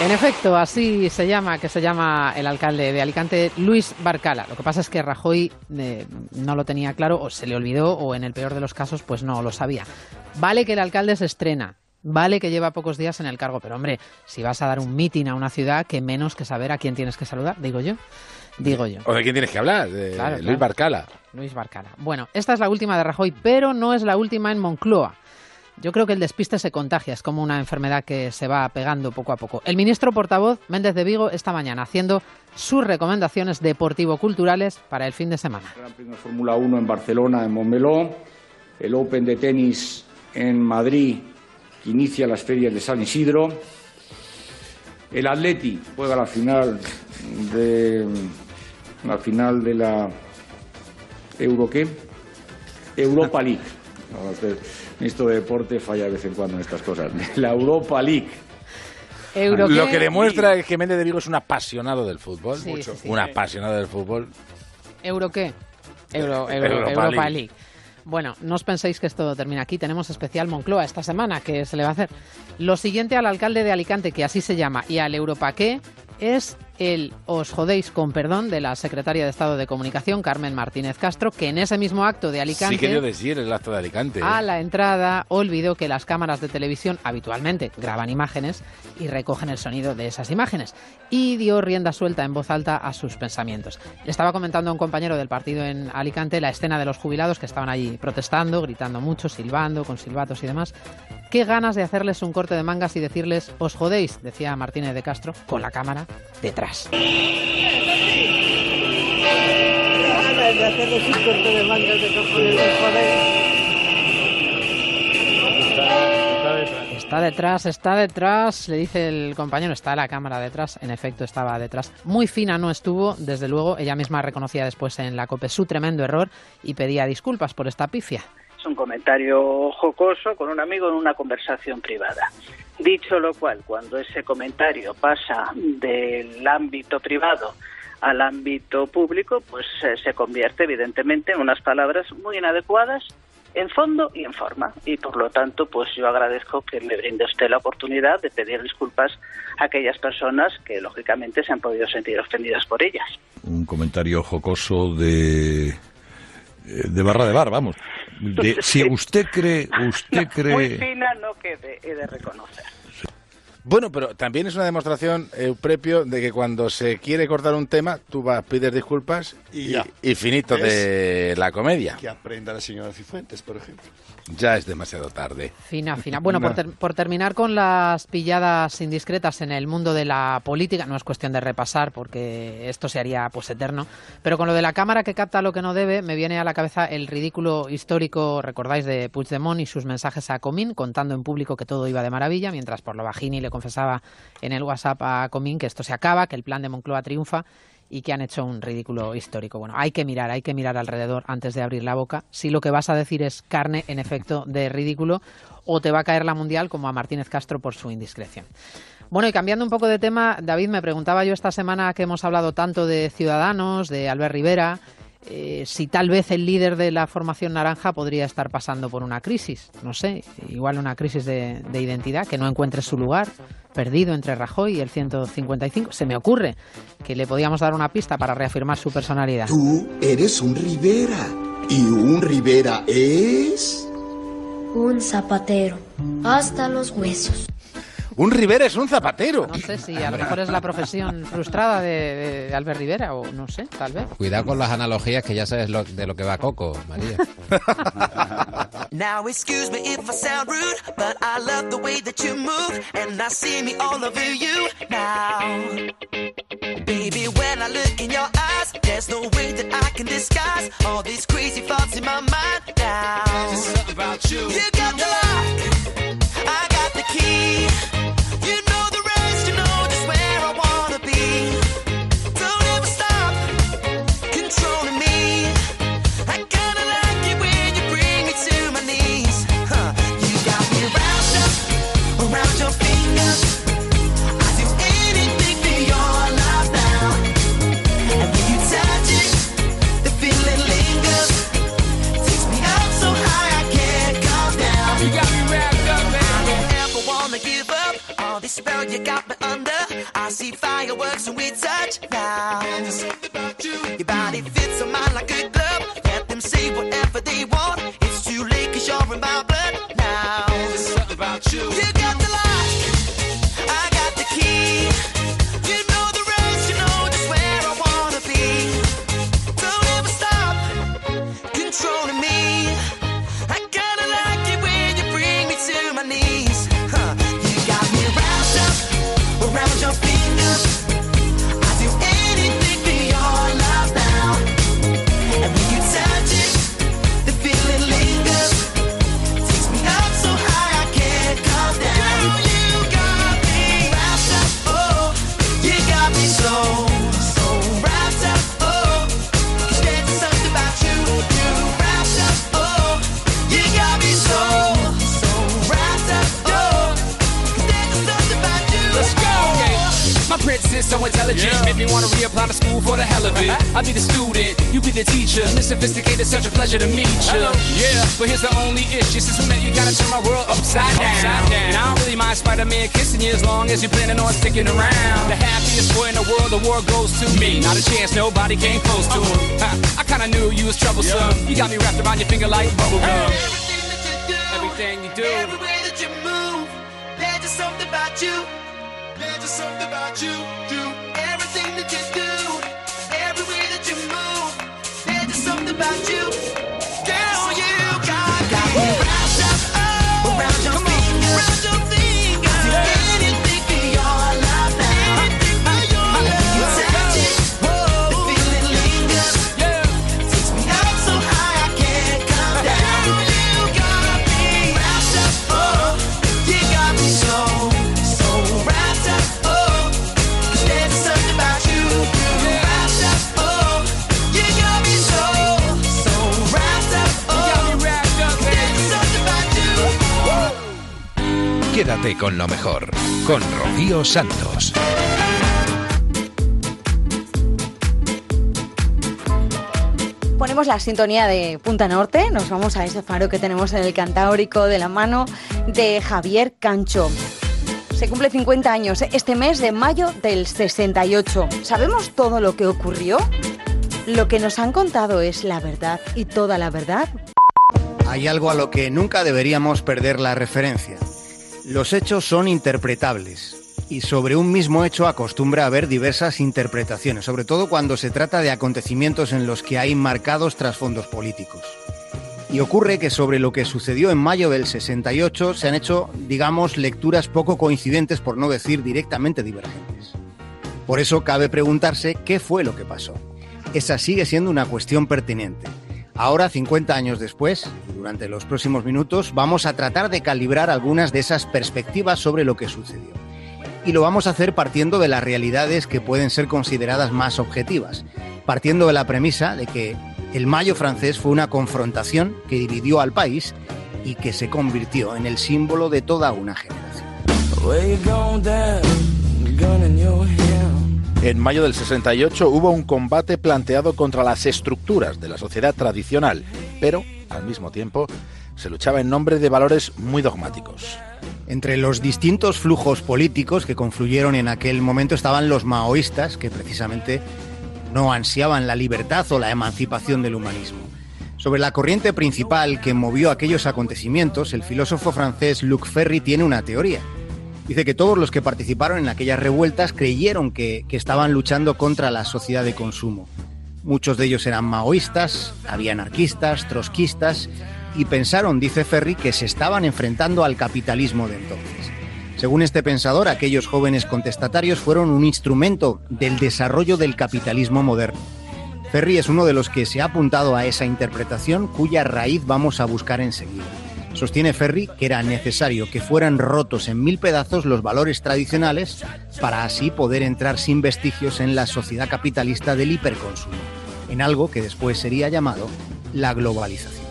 En efecto, así se llama, que se llama el alcalde de Alicante, Luis Barcala. Lo que pasa es que Rajoy eh, no lo tenía claro, o se le olvidó, o en el peor de los casos, pues no lo sabía. Vale que el alcalde se estrena, Vale que lleva pocos días en el cargo, pero hombre, si vas a dar un mitin a una ciudad, que menos que saber a quién tienes que saludar, digo yo. Digo yo. ¿O de quién tienes que hablar? De Luis Barcala. Luis Barcala. Bueno, esta es la última de Rajoy, pero no es la última en Moncloa. Yo creo que el despiste se contagia, es como una enfermedad que se va pegando poco a poco. El ministro portavoz Méndez de Vigo esta mañana haciendo sus recomendaciones deportivo-culturales para el fin de semana. El Gran Premio de Fórmula 1 en Barcelona, en Montmeló, el Open de tenis en Madrid, que inicia las ferias de San Isidro, el Atleti juega la final de la final de la Euro qué? Europa League. el ministro de Deporte falla de vez en cuando en estas cosas. La Europa League. Lo que demuestra es que Méndez de Vigo es un apasionado del fútbol. Un apasionado del fútbol. ¿Euro qué? Euro, Europa, League. Bueno, no os penséis que esto termina aquí. Tenemos especial Moncloa esta semana, que se le va a hacer. Lo siguiente al alcalde de Alicante, que así se llama, y al Europa qué, es el os jodéis con perdón de la secretaria de Estado de Comunicación, Carmen Martínez Castro, que en ese mismo acto de Alicante... Sí que dio decir el acto de Alicante. A la entrada olvidó que las cámaras de televisión habitualmente graban imágenes y recogen el sonido de esas imágenes. Y dio rienda suelta en voz alta a sus pensamientos. Le estaba comentando a un compañero del partido en Alicante la escena de los jubilados que estaban allí protestando, gritando mucho, silbando, con silbatos y demás. Qué ganas de hacerles un corte de mangas y decirles os jodéis, decía Martínez de Castro, con la cámara detrás. Está detrás, está detrás, le dice el compañero, está la cámara detrás, en efecto estaba detrás. Muy fina no estuvo, desde luego, ella misma reconocía después en la COPE su tremendo error y pedía disculpas por esta pifia. Es un comentario jocoso con un amigo en una conversación privada. Dicho lo cual, cuando ese comentario pasa del ámbito privado al ámbito público, pues eh, se convierte evidentemente en unas palabras muy inadecuadas en fondo y en forma. Y por lo tanto, pues yo agradezco que me brinde usted la oportunidad de pedir disculpas a aquellas personas que lógicamente se han podido sentir ofendidas por ellas. Un comentario jocoso de eh, de barra de bar, vamos. Si usted cree, usted cree... Muy fina no quede, he de reconocer. Bueno, pero también es una demostración, Euprepio, de que cuando se quiere cortar un tema, tú vas, pides disculpas y, y finito de la comedia. Que aprenda la señora Cifuentes, por ejemplo. Ya es demasiado tarde. Fina, fina. Bueno, por, terminar con las pilladas indiscretas en el mundo de la política, no es cuestión de repasar porque esto se haría pues eterno, pero con lo de la cámara que capta lo que no debe, me viene a la cabeza el ridículo histórico, recordáis, de Puigdemont y sus mensajes a Comín, contando en público que todo iba de maravilla, mientras por lo bajini le confesaba en el WhatsApp a Comín que esto se acaba, que el plan de Moncloa triunfa y que han hecho un ridículo histórico. Bueno, hay que mirar, hay que mirar alrededor antes de abrir la boca. Si lo que vas a decir es carne en efecto de ridículo, o te va a caer la mundial como a Martínez Castro por su indiscreción. Bueno, y cambiando un poco de tema, David, me preguntaba yo esta semana que hemos hablado tanto de Ciudadanos, de Albert Rivera, eh, si tal vez el líder de la formación naranja podría estar pasando por una crisis, no sé, igual una crisis de, de, identidad, que no encuentre su lugar, perdido entre Rajoy y el 155. Se me ocurre que le podíamos dar una pista para reafirmar su personalidad. Tú eres un Rivera y un Rivera es... Un zapatero, hasta los huesos. Un Rivera es un zapatero. No sé si a lo mejor es la profesión frustrada de, Albert Rivera o no sé, tal vez. Cuidado con las analogías que ya sabes de lo que va Coco, María. Now excuse me if I sound rude, but I love the way that you move, and I see me all over you now. Baby, when I look in your eyes, there's no way that I can disguise all these crazy thoughts in my mind now. Just something about you. You got the lock, I got the key. You got me under. I see fireworks when we touch you. Your body fits on mine like a glove. Let them say whatever they want. It's too late cause you're in my blood the teacher. Miss Sophisticated, such a pleasure to meet you. Yeah, but here's the only issue. Since we met, you gotta turn my world upside down. And I don't really mind Spider-Man kissing you as long as you're planning on sticking around. The happiest boy in the world, the world goes to me. Not a chance, nobody came close to him. I kinda knew you was troublesome. You got me wrapped around your finger like bubblegum. Everything you do. Everywhere Quédate con lo mejor, con Rocío Santos. Ponemos la sintonía de Punta Norte, nos vamos a ese faro que tenemos en el Cantábrico de la mano de Javier Cancho. Se cumple 50 años este mes de mayo del 68. ¿Sabemos todo lo que ocurrió? Lo que nos han contado es la verdad y toda la verdad. Hay algo a lo que nunca deberíamos perder la referencia. Los hechos son interpretables y sobre un mismo hecho acostumbra haber diversas interpretaciones, sobre todo cuando se trata de acontecimientos en los que hay marcados trasfondos políticos. Y ocurre que sobre lo que sucedió en mayo del 68 se han hecho, digamos, lecturas poco coincidentes, por no decir directamente divergentes. Por eso cabe preguntarse qué fue lo que pasó. Esa sigue siendo una cuestión pertinente. Ahora, 50 años después, durante los próximos minutos, vamos a tratar de calibrar algunas de esas perspectivas sobre lo que sucedió. Y lo vamos a hacer partiendo de las realidades que pueden ser consideradas más objetivas, partiendo de la premisa de que el Mayo francés fue una confrontación que dividió al país y que se convirtió en el símbolo de toda una generación. En mayo del 68 hubo un combate planteado contra las estructuras de la sociedad tradicional, pero al mismo tiempo se luchaba en nombre de valores muy dogmáticos. Entre los distintos flujos políticos que confluyeron en aquel momento estaban los maoístas, que precisamente no ansiaban la libertad o la emancipación del humanismo. Sobre la corriente principal que movió aquellos acontecimientos, el filósofo francés Luc Ferry tiene una teoría. Dice que todos los que participaron en aquellas revueltas creyeron que, que estaban luchando contra la sociedad de consumo. Muchos de ellos eran maoístas, había anarquistas, trotskistas y pensaron, dice Ferry, que se estaban enfrentando al capitalismo de entonces. Según este pensador, aquellos jóvenes contestatarios fueron un instrumento del desarrollo del capitalismo moderno. Ferry es uno de los que se ha apuntado a esa interpretación cuya raíz vamos a buscar enseguida. Sostiene Ferry que era necesario que fueran rotos en mil pedazos los valores tradicionales para así poder entrar sin vestigios en la sociedad capitalista del hiperconsumo, en algo que después sería llamado la globalización.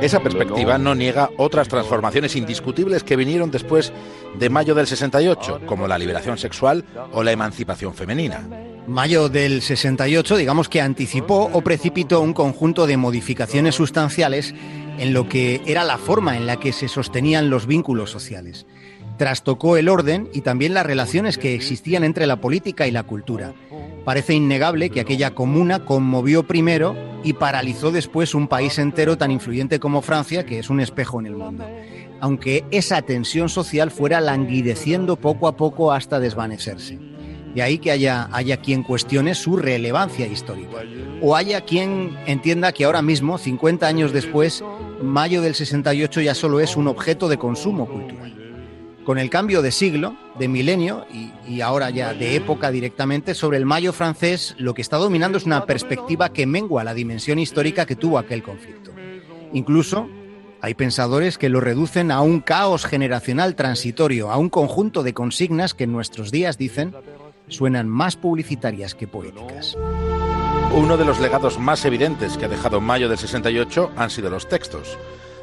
Esa perspectiva no niega otras transformaciones indiscutibles que vinieron después de mayo del 68, como la liberación sexual o la emancipación femenina. Mayo del 68, digamos que anticipó o precipitó un conjunto de modificaciones sustanciales en lo que era la forma en la que se sostenían los vínculos sociales. Trastocó el orden y también las relaciones que existían entre la política y la cultura. Parece innegable que aquella comuna conmovió primero y paralizó después un país entero tan influyente como Francia, que es un espejo en el mundo. Aunque esa tensión social fuera languideciendo poco a poco hasta desvanecerse. De ahí que haya, haya quien cuestione su relevancia histórica. O haya quien entienda que ahora mismo, 50 años después, mayo del 68 ya solo es un objeto de consumo cultural. Con el cambio de siglo, de milenio y, y, ahora ya de época directamente, sobre el mayo francés lo que está dominando es una perspectiva que mengua la dimensión histórica que tuvo aquel conflicto. Incluso hay pensadores que lo reducen a un caos generacional transitorio, a un conjunto de consignas que en nuestros días dicen suenan más publicitarias que poéticas. Uno de los legados más evidentes que ha dejado Mayo del 68 han sido los textos.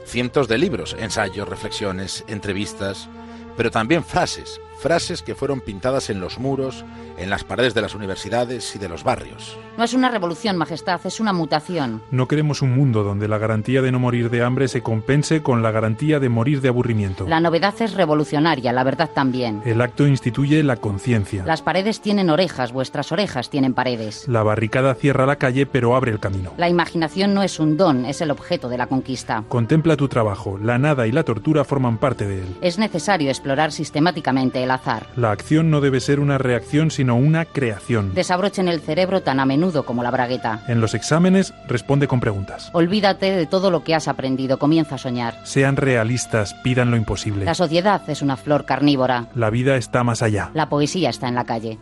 Cientos de libros, ensayos, reflexiones, entrevistas, pero también frases, frases que fueron pintadas en los muros, en las paredes de las universidades y de los barrios. No es una revolución, Majestad, es una mutación. No queremos un mundo donde la garantía de no morir de hambre se compense con la garantía de morir de aburrimiento. La novedad es revolucionaria, la verdad también. El acto instituye la conciencia. Las paredes tienen orejas, vuestras orejas tienen paredes. La barricada cierra la calle pero abre el camino. La imaginación no es un don, es el objeto de la conquista. Contempla tu trabajo, la nada y la tortura forman parte de él. Es necesario explorar sistemáticamente el azar. La acción no debe ser una reacción sino una creación. Desabrochen el cerebro tan a menudo como la bragueta. En los exámenes responde con preguntas. Olvídate de todo lo que has aprendido, comienza a soñar. Sean realistas, pidan lo imposible. La sociedad es una flor carnívora. La vida está más allá. La poesía está en la calle.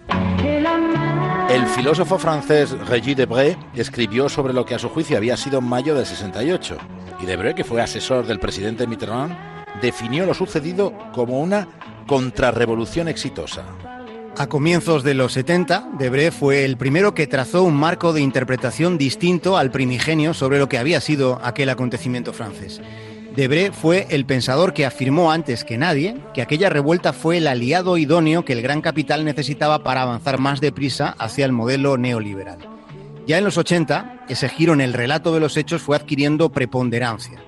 El filósofo francés Regis Debray escribió sobre lo que a su juicio había sido mayo del 68. Y Debray, que fue asesor del presidente Mitterrand, definió lo sucedido como una contrarrevolución exitosa. A comienzos de los 70, Debré fue el primero que trazó un marco de interpretación distinto al primigenio sobre lo que había sido aquel acontecimiento francés. Debré fue el pensador que afirmó antes que nadie que aquella revuelta fue el aliado idóneo que el gran capital necesitaba para avanzar más deprisa hacia el modelo neoliberal. Ya en los 80, ese giro en el relato de los hechos fue adquiriendo preponderancia.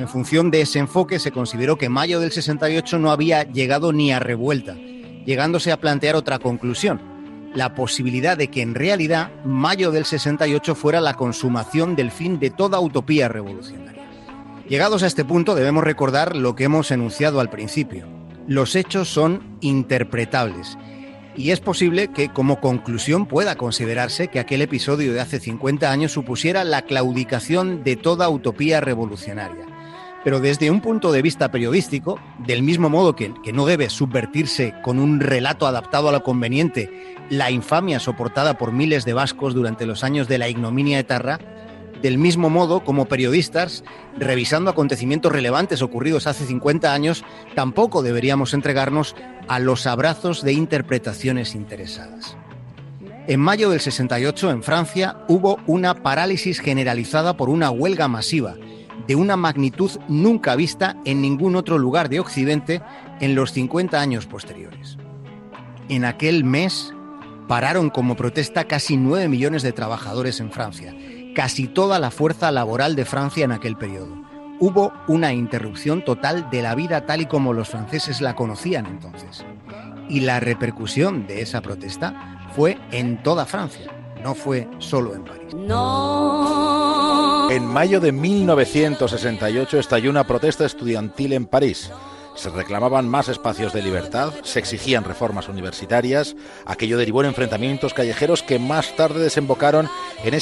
En función de ese enfoque se consideró que mayo del 68 no había llegado ni a revuelta, llegándose a plantear otra conclusión, la posibilidad de que en realidad mayo del 68 fuera la consumación del fin de toda utopía revolucionaria. Llegados a este punto debemos recordar lo que hemos enunciado al principio. Los hechos son interpretables y es posible que como conclusión pueda considerarse que aquel episodio de hace 50 años supusiera la claudicación de toda utopía revolucionaria. Pero desde un punto de vista periodístico, del mismo modo que, no debe subvertirse con un relato adaptado a lo conveniente la infamia soportada por miles de vascos durante los años de la ignominia etarra, del mismo modo, como periodistas, revisando acontecimientos relevantes ocurridos hace 50 años, tampoco deberíamos entregarnos a los abrazos de interpretaciones interesadas. En mayo del 68, en Francia, hubo una parálisis generalizada por una huelga masiva, de una magnitud nunca vista en ningún otro lugar de Occidente en los 50 años posteriores. En aquel mes pararon como protesta casi 9 millones de trabajadores en Francia, casi toda la fuerza laboral de Francia en aquel periodo. Hubo una interrupción total de la vida tal y como los franceses la conocían entonces. Y la repercusión de esa protesta fue en toda Francia, no fue solo en París. No. En mayo de 1968 estalló una protesta estudiantil en París. Se reclamaban más espacios de libertad, se exigían reformas universitarias, aquello derivó en enfrentamientos callejeros que más tarde desembocaron en esa